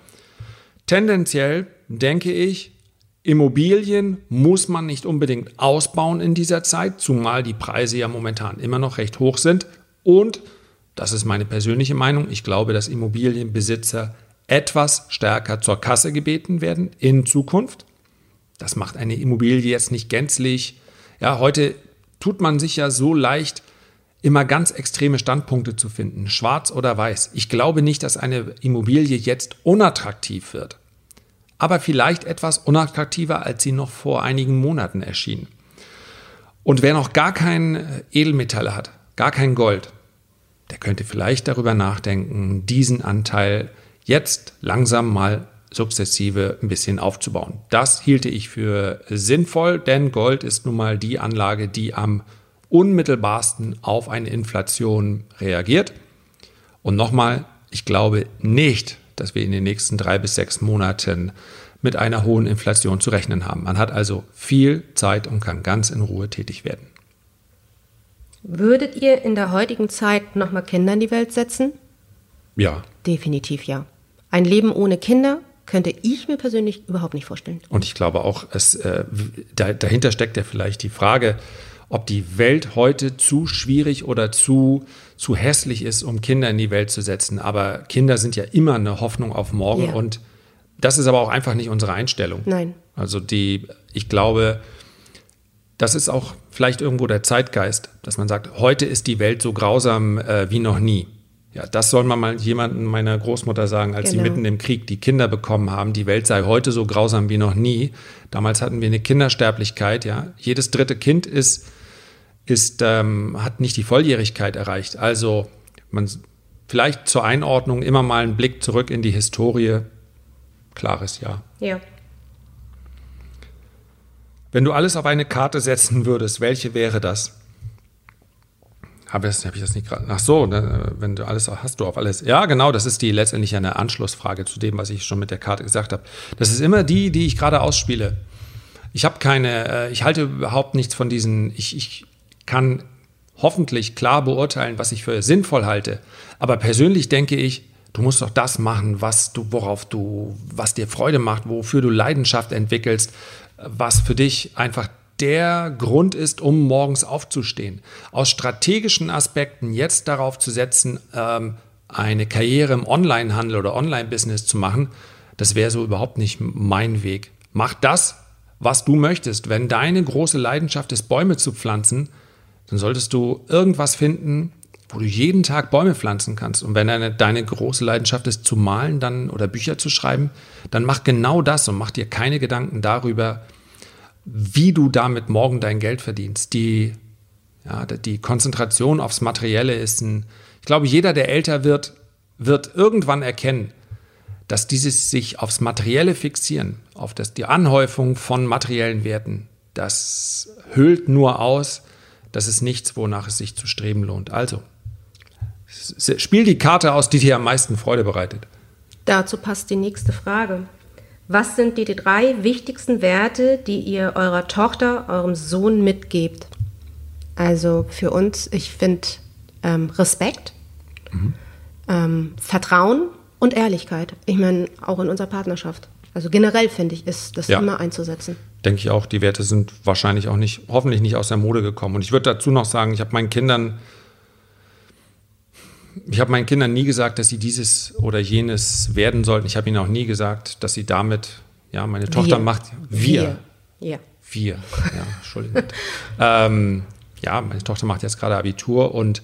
[SPEAKER 1] Tendenziell denke ich, Immobilien muss man nicht unbedingt ausbauen in dieser Zeit, zumal die Preise ja momentan immer noch recht hoch sind. Und, das ist meine persönliche Meinung, ich glaube, dass Immobilienbesitzer etwas stärker zur Kasse gebeten werden in Zukunft. Das macht eine Immobilie jetzt nicht gänzlich. Ja, heute tut man sich ja so leicht, immer ganz extreme Standpunkte zu finden, schwarz oder weiß. Ich glaube nicht, dass eine Immobilie jetzt unattraktiv wird aber vielleicht etwas unattraktiver, als sie noch vor einigen Monaten erschien. Und wer noch gar kein Edelmetalle hat, gar kein Gold, der könnte vielleicht darüber nachdenken, diesen Anteil jetzt langsam mal sukzessive ein bisschen aufzubauen. Das hielte ich für sinnvoll, denn Gold ist nun mal die Anlage, die am unmittelbarsten auf eine Inflation reagiert. Und nochmal, ich glaube nicht, dass wir in den nächsten drei bis sechs Monaten mit einer hohen Inflation zu rechnen haben. Man hat also viel Zeit und kann ganz in Ruhe tätig werden.
[SPEAKER 2] Würdet ihr in der heutigen Zeit nochmal Kinder in die Welt setzen?
[SPEAKER 1] Ja.
[SPEAKER 2] Definitiv ja. Ein Leben ohne Kinder könnte ich mir persönlich überhaupt nicht vorstellen.
[SPEAKER 1] Und ich glaube auch, es, äh, dahinter steckt ja vielleicht die Frage, ob die Welt heute zu schwierig oder zu, zu hässlich ist, um Kinder in die Welt zu setzen. Aber Kinder sind ja immer eine Hoffnung auf morgen ja. und das ist aber auch einfach nicht unsere Einstellung.
[SPEAKER 2] Nein.
[SPEAKER 1] Also die, ich glaube, das ist auch vielleicht irgendwo der Zeitgeist, dass man sagt, heute ist die Welt so grausam äh, wie noch nie. Ja, das soll man mal jemandem meiner Großmutter sagen, als genau. sie mitten im Krieg die Kinder bekommen haben. Die Welt sei heute so grausam wie noch nie. Damals hatten wir eine Kindersterblichkeit. Ja, jedes dritte Kind ist, ist ähm, hat nicht die Volljährigkeit erreicht. Also man vielleicht zur Einordnung immer mal einen Blick zurück in die Historie. Klares Ja.
[SPEAKER 2] Ja.
[SPEAKER 1] Wenn du alles auf eine Karte setzen würdest, welche wäre das? Habe ich, hab ich das nicht gerade? Ach so, ne, wenn du alles hast du auf alles. Ja, genau, das ist die letztendlich eine Anschlussfrage zu dem, was ich schon mit der Karte gesagt habe. Das ist immer die, die ich gerade ausspiele. Ich habe keine, äh, ich halte überhaupt nichts von diesen, ich, ich kann hoffentlich klar beurteilen, was ich für sinnvoll halte. Aber persönlich denke ich, du musst doch das machen, was du, worauf du, was dir Freude macht, wofür du Leidenschaft entwickelst, was für dich einfach der Grund ist, um morgens aufzustehen. Aus strategischen Aspekten jetzt darauf zu setzen, ähm, eine Karriere im Onlinehandel oder Online-Business zu machen, das wäre so überhaupt nicht mein Weg. Mach das, was du möchtest. Wenn deine große Leidenschaft ist, Bäume zu pflanzen, dann solltest du irgendwas finden, wo du jeden Tag Bäume pflanzen kannst. Und wenn deine, deine große Leidenschaft ist, zu malen dann oder Bücher zu schreiben, dann mach genau das und mach dir keine Gedanken darüber, wie du damit morgen dein Geld verdienst. Die, ja, die Konzentration aufs Materielle ist ein, ich glaube, jeder, der älter wird, wird irgendwann erkennen, dass dieses sich aufs Materielle fixieren, auf das, die Anhäufung von materiellen Werten, das hüllt nur aus, das ist nichts, wonach es sich zu streben lohnt. Also, spiel die Karte aus, die dir am meisten Freude bereitet.
[SPEAKER 2] Dazu passt die nächste Frage. Was sind die drei wichtigsten Werte, die ihr eurer Tochter, eurem Sohn mitgebt? Also für uns, ich finde ähm, Respekt, mhm. ähm, Vertrauen und Ehrlichkeit. Ich meine, auch in unserer Partnerschaft. Also generell finde ich, ist das ja. immer einzusetzen.
[SPEAKER 1] Denke ich auch, die Werte sind wahrscheinlich auch nicht, hoffentlich nicht aus der Mode gekommen. Und ich würde dazu noch sagen, ich habe meinen Kindern ich habe meinen Kindern nie gesagt, dass sie dieses oder jenes werden sollten. Ich habe ihnen auch nie gesagt, dass sie damit, ja, meine Tochter wir. macht, wir. Wir. Ja. Wir, ja, Entschuldigung. ähm, ja, meine Tochter macht jetzt gerade Abitur und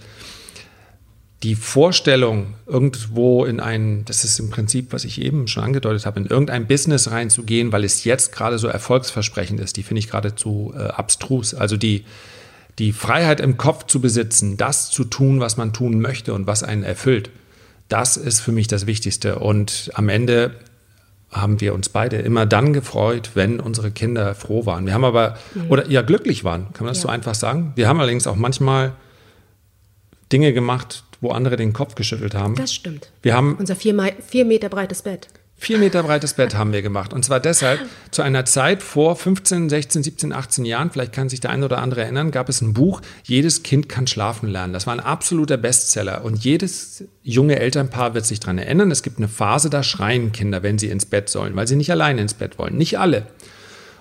[SPEAKER 1] die Vorstellung, irgendwo in ein, das ist im Prinzip, was ich eben schon angedeutet habe, in irgendein Business reinzugehen, weil es jetzt gerade so erfolgsversprechend ist, die finde ich geradezu äh, abstrus. Also die, die Freiheit im Kopf zu besitzen, das zu tun, was man tun möchte und was einen erfüllt, das ist für mich das Wichtigste. Und am Ende haben wir uns beide immer dann gefreut, wenn unsere Kinder froh waren. Wir haben aber, mhm. oder ja, glücklich waren, kann man das ja. so einfach sagen. Wir haben allerdings auch manchmal Dinge gemacht, wo andere den Kopf geschüttelt haben.
[SPEAKER 2] Das stimmt.
[SPEAKER 1] Wir haben
[SPEAKER 2] unser vier, vier Meter breites Bett.
[SPEAKER 1] Vier Meter breites Bett haben wir gemacht. Und zwar deshalb, zu einer Zeit vor 15, 16, 17, 18 Jahren, vielleicht kann sich der eine oder andere erinnern, gab es ein Buch, Jedes Kind kann schlafen lernen. Das war ein absoluter Bestseller. Und jedes junge Elternpaar wird sich daran erinnern, es gibt eine Phase, da schreien Kinder, wenn sie ins Bett sollen, weil sie nicht alleine ins Bett wollen. Nicht alle.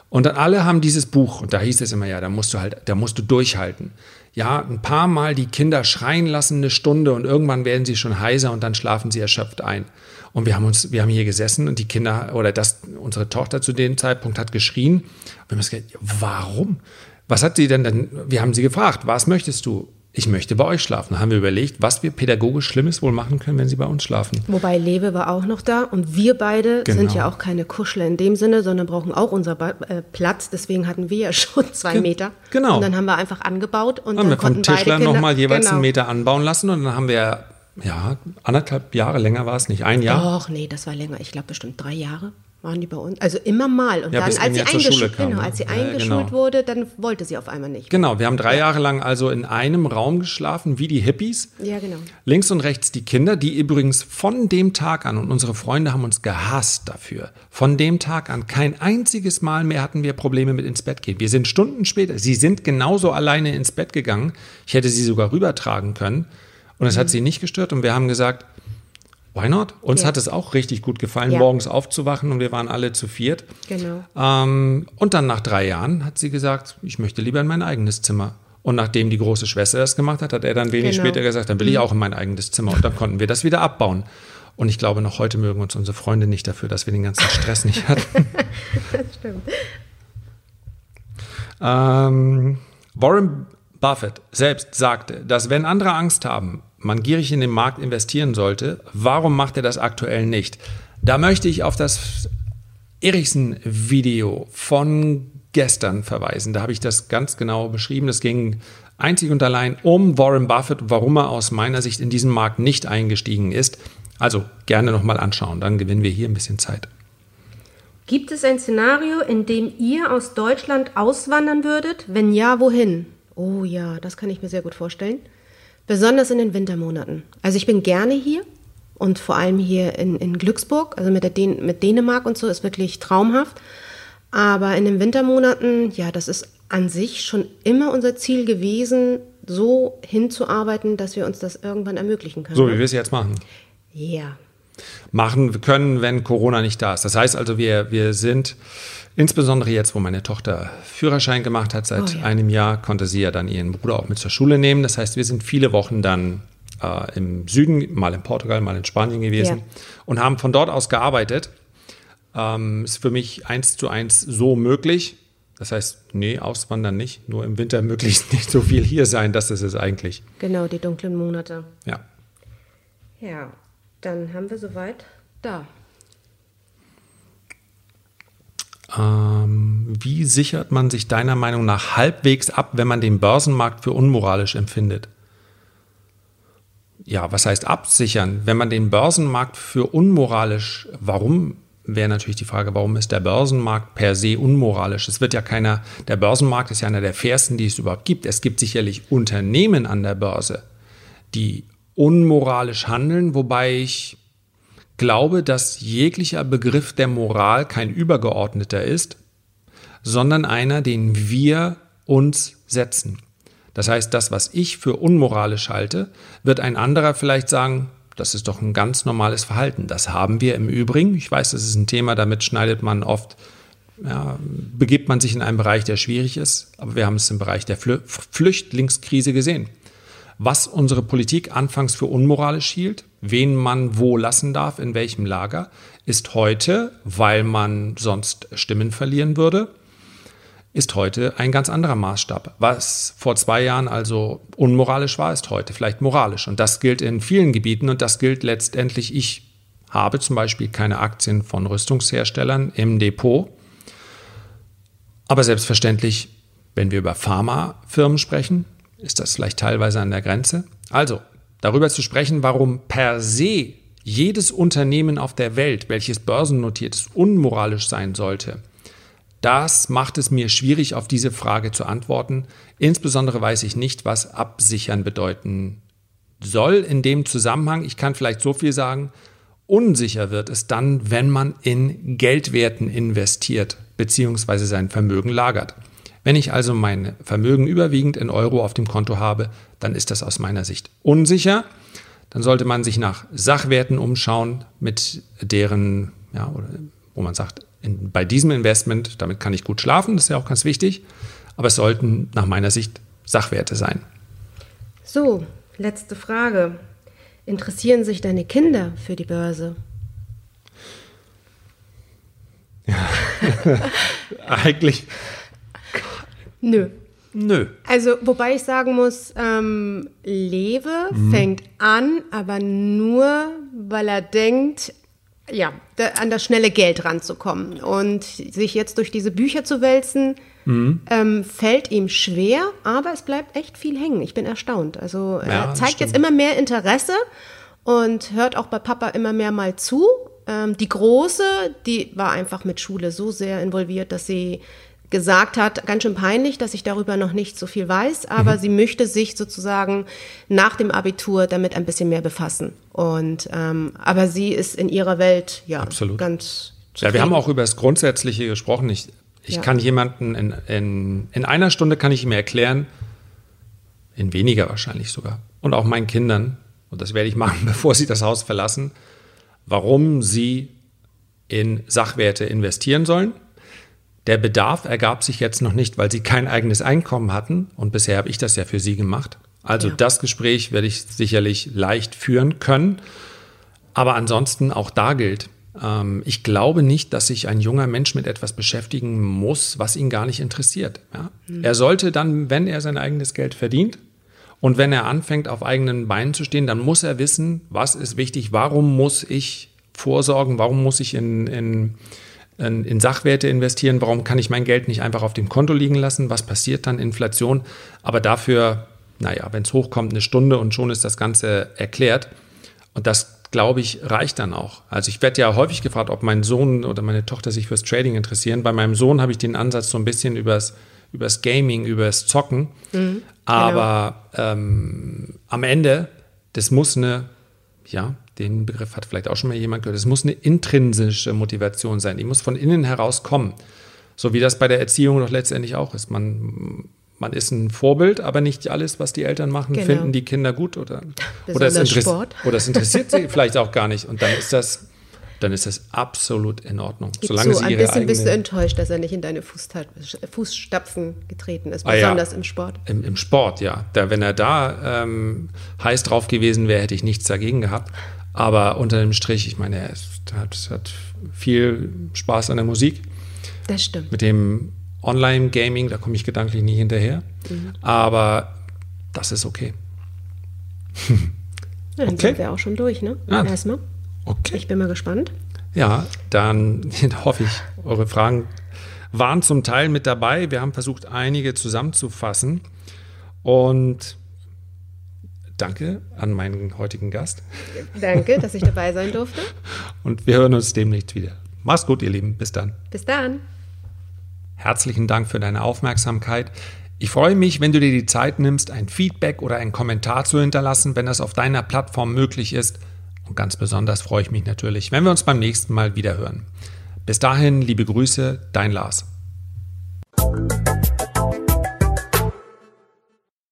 [SPEAKER 1] Und dann alle haben dieses Buch, und da hieß es immer, ja, da musst du halt, da musst du durchhalten. Ja, ein paar Mal die Kinder schreien lassen eine Stunde und irgendwann werden sie schon heiser und dann schlafen sie erschöpft ein. Und wir haben uns, wir haben hier gesessen und die Kinder oder das, unsere Tochter zu dem Zeitpunkt hat geschrien. Wir haben uns gedacht, warum? Was hat sie denn dann? Wir haben sie gefragt, was möchtest du? Ich möchte bei euch schlafen. Da haben wir überlegt, was wir pädagogisch Schlimmes wohl machen können, wenn sie bei uns schlafen.
[SPEAKER 2] Wobei Lewe war auch noch da und wir beide genau. sind ja auch keine Kuschler in dem Sinne, sondern brauchen auch unser äh, Platz. Deswegen hatten wir ja schon zwei Ge Meter.
[SPEAKER 1] Genau.
[SPEAKER 2] Und dann haben wir einfach angebaut und
[SPEAKER 1] haben
[SPEAKER 2] dann
[SPEAKER 1] wir vom Tischler nochmal jeweils genau. einen Meter anbauen lassen und dann haben wir ja, anderthalb Jahre länger war es nicht. Ein Jahr?
[SPEAKER 2] Doch, nee, das war länger. Ich glaube bestimmt drei Jahre waren die bei uns. Also immer mal. Und ja, dann, als sie, eingeschult, kam, genau, als sie eingeschult genau. wurde, dann wollte sie auf einmal nicht.
[SPEAKER 1] Genau, wir haben drei ja. Jahre lang also in einem Raum geschlafen, wie die Hippies.
[SPEAKER 2] Ja, genau.
[SPEAKER 1] Links und rechts die Kinder, die übrigens von dem Tag an, und unsere Freunde haben uns gehasst dafür, von dem Tag an kein einziges Mal mehr hatten wir Probleme mit ins Bett gehen. Wir sind Stunden später, sie sind genauso alleine ins Bett gegangen. Ich hätte sie sogar rübertragen können. Und es mhm. hat sie nicht gestört und wir haben gesagt, why not? Uns ja. hat es auch richtig gut gefallen, ja. morgens aufzuwachen und wir waren alle zu viert.
[SPEAKER 2] Genau.
[SPEAKER 1] Ähm, und dann nach drei Jahren hat sie gesagt, ich möchte lieber in mein eigenes Zimmer. Und nachdem die große Schwester das gemacht hat, hat er dann wenig genau. später gesagt, dann will ich mhm. auch in mein eigenes Zimmer. Und dann konnten wir das wieder abbauen. Und ich glaube, noch heute mögen uns unsere Freunde nicht dafür, dass wir den ganzen Stress nicht hatten. das stimmt. Ähm, Warren Buffett selbst sagte, dass wenn andere Angst haben, man gierig in den Markt investieren sollte, warum macht er das aktuell nicht? Da möchte ich auf das Erichsen-Video von gestern verweisen. Da habe ich das ganz genau beschrieben. Es ging einzig und allein um Warren Buffett, warum er aus meiner Sicht in diesen Markt nicht eingestiegen ist. Also gerne nochmal anschauen, dann gewinnen wir hier ein bisschen Zeit.
[SPEAKER 2] Gibt es ein Szenario, in dem ihr aus Deutschland auswandern würdet? Wenn ja, wohin? Oh ja, das kann ich mir sehr gut vorstellen. Besonders in den Wintermonaten. Also ich bin gerne hier und vor allem hier in, in Glücksburg, also mit, der Dän mit Dänemark und so, ist wirklich traumhaft. Aber in den Wintermonaten, ja, das ist an sich schon immer unser Ziel gewesen, so hinzuarbeiten, dass wir uns das irgendwann ermöglichen können.
[SPEAKER 1] So wie wir es jetzt machen.
[SPEAKER 2] Ja.
[SPEAKER 1] Machen können, wenn Corona nicht da ist. Das heißt also, wir, wir sind insbesondere jetzt, wo meine Tochter Führerschein gemacht hat, seit oh ja. einem Jahr, konnte sie ja dann ihren Bruder auch mit zur Schule nehmen. Das heißt, wir sind viele Wochen dann äh, im Süden, mal in Portugal, mal in Spanien gewesen ja. und haben von dort aus gearbeitet. Ähm, ist für mich eins zu eins so möglich. Das heißt, nee, auswandern nicht, nur im Winter möglichst nicht so viel hier sein, das ist es eigentlich.
[SPEAKER 2] Genau, die dunklen Monate.
[SPEAKER 1] Ja.
[SPEAKER 2] Ja, dann haben wir soweit da.
[SPEAKER 1] Ähm, wie sichert man sich deiner Meinung nach halbwegs ab, wenn man den Börsenmarkt für unmoralisch empfindet? Ja, was heißt absichern? Wenn man den Börsenmarkt für unmoralisch, warum wäre natürlich die Frage, warum ist der Börsenmarkt per se unmoralisch? Es wird ja keiner, der Börsenmarkt ist ja einer der fairsten, die es überhaupt gibt. Es gibt sicherlich Unternehmen an der Börse, die unmoralisch handeln, wobei ich glaube, dass jeglicher Begriff der Moral kein übergeordneter ist, sondern einer, den wir uns setzen. Das heißt, das, was ich für unmoralisch halte, wird ein anderer vielleicht sagen, das ist doch ein ganz normales Verhalten. Das haben wir im Übrigen. Ich weiß, das ist ein Thema, damit schneidet man oft, ja, begibt man sich in einen Bereich, der schwierig ist. Aber wir haben es im Bereich der Flü Flüchtlingskrise gesehen. Was unsere Politik anfangs für unmoralisch hielt, wen man wo lassen darf, in welchem Lager, ist heute, weil man sonst Stimmen verlieren würde, ist heute ein ganz anderer Maßstab. Was vor zwei Jahren also unmoralisch war, ist heute vielleicht moralisch. Und das gilt in vielen Gebieten und das gilt letztendlich, ich habe zum Beispiel keine Aktien von Rüstungsherstellern im Depot. Aber selbstverständlich, wenn wir über Pharmafirmen sprechen, ist das vielleicht teilweise an der Grenze. Also, darüber zu sprechen, warum per se jedes Unternehmen auf der Welt, welches börsennotiert ist, unmoralisch sein sollte, das macht es mir schwierig, auf diese Frage zu antworten. Insbesondere weiß ich nicht, was absichern bedeuten soll in dem Zusammenhang. Ich kann vielleicht so viel sagen, unsicher wird es dann, wenn man in Geldwerten investiert bzw. sein Vermögen lagert. Wenn ich also mein Vermögen überwiegend in Euro auf dem Konto habe, dann ist das aus meiner Sicht unsicher. Dann sollte man sich nach Sachwerten umschauen, mit deren, ja, wo man sagt, in, bei diesem Investment, damit kann ich gut schlafen, das ist ja auch ganz wichtig, aber es sollten nach meiner Sicht Sachwerte sein.
[SPEAKER 2] So, letzte Frage. Interessieren sich deine Kinder für die Börse?
[SPEAKER 1] Ja, eigentlich
[SPEAKER 2] Nö.
[SPEAKER 1] Nö.
[SPEAKER 2] Also, wobei ich sagen muss, ähm, Lewe mhm. fängt an, aber nur, weil er denkt, ja, da, an das schnelle Geld ranzukommen. Und sich jetzt durch diese Bücher zu wälzen, mhm. ähm, fällt ihm schwer, aber es bleibt echt viel hängen. Ich bin erstaunt. Also, ja, er zeigt jetzt immer mehr Interesse und hört auch bei Papa immer mehr mal zu. Ähm, die Große, die war einfach mit Schule so sehr involviert, dass sie gesagt hat, ganz schön peinlich, dass ich darüber noch nicht so viel weiß, aber mhm. sie möchte sich sozusagen nach dem Abitur damit ein bisschen mehr befassen. Und ähm, aber sie ist in ihrer Welt ja
[SPEAKER 1] Absolut.
[SPEAKER 2] ganz.
[SPEAKER 1] Zufrieden. Ja, wir haben auch über das Grundsätzliche gesprochen. Ich, ich ja. kann jemanden in, in, in einer Stunde kann ich ihm erklären, in weniger wahrscheinlich sogar, und auch meinen Kindern, und das werde ich machen, bevor sie das Haus verlassen, warum sie in Sachwerte investieren sollen der Bedarf ergab sich jetzt noch nicht, weil sie kein eigenes Einkommen hatten. Und bisher habe ich das ja für sie gemacht. Also ja. das Gespräch werde ich sicherlich leicht führen können. Aber ansonsten auch da gilt, Ähm, ich glaube nicht, dass sich ein junger Mensch mit etwas beschäftigen muss, was ihn gar nicht interessiert. Ja? Mhm. Er sollte dann, wenn er sein eigenes Geld verdient und wenn er anfängt, auf eigenen Beinen zu stehen, dann muss er wissen, was ist wichtig, warum muss ich vorsorgen, warum muss ich in, in, in, Sachwerte investieren, warum kann ich mein Geld nicht einfach auf dem Konto liegen lassen, was passiert dann, Inflation. Aber dafür, naja, wenn es hochkommt, eine Stunde und schon ist das Ganze erklärt. Und das glaube ich, reicht dann auch. Also ich werde ja häufig gefragt, ob mein Sohn oder meine Tochter sich fürs Trading interessieren. Bei meinem Sohn habe ich den Ansatz so ein bisschen übers, übers Gaming, übers Zocken. Mhm, Aber genau. ähm, am Ende, das muss eine, ja, den Begriff hat vielleicht auch schon mal jemand gehört, das muss eine intrinsische Motivation sein. Die muss von innen heraus kommen. So wie das bei der Erziehung doch letztendlich auch ist. Man man ist ein Vorbild, aber nicht alles, was die Eltern machen, genau. finden die Kinder gut oder, oder, es, Sport. oder es interessiert sie vielleicht auch gar nicht. Und dann ist das, dann ist das absolut in Ordnung.
[SPEAKER 2] Gib Solange so, sie ein bisschen bist du enttäuscht, dass er nicht in deine Fußstapfen getreten ist, besonders ah, ja. im Sport.
[SPEAKER 1] Im, Im, Sport, ja. Da, wenn er da ähm, heiß drauf gewesen wäre, hätte ich nichts dagegen gehabt. Aber unter dem Strich, ich meine, er hat, hat viel Spaß an der Musik.
[SPEAKER 2] Das stimmt.
[SPEAKER 1] Mit dem Online-Gaming, da komme ich gedanklich nie hinterher. Mhm. Aber das ist okay.
[SPEAKER 2] ja, dann okay. sind wir auch schon durch, ne? Ja. Erstmal. Okay. Ich bin mal gespannt.
[SPEAKER 1] Ja, dann hoffe ich, eure Fragen waren zum Teil mit dabei. Wir haben versucht, einige zusammenzufassen. Und danke an meinen heutigen Gast.
[SPEAKER 2] Danke, dass ich dabei sein durfte.
[SPEAKER 1] Und wir hören uns demnächst wieder. Mach's gut, ihr Lieben. Bis dann.
[SPEAKER 2] Bis dann.
[SPEAKER 1] Herzlichen Dank für deine Aufmerksamkeit. Ich freue mich, wenn du dir die Zeit nimmst, ein Feedback oder einen Kommentar zu hinterlassen, wenn das auf deiner Plattform möglich ist. Und ganz besonders freue ich mich natürlich, wenn wir uns beim nächsten Mal wiederhören. Bis dahin, liebe Grüße, dein Lars.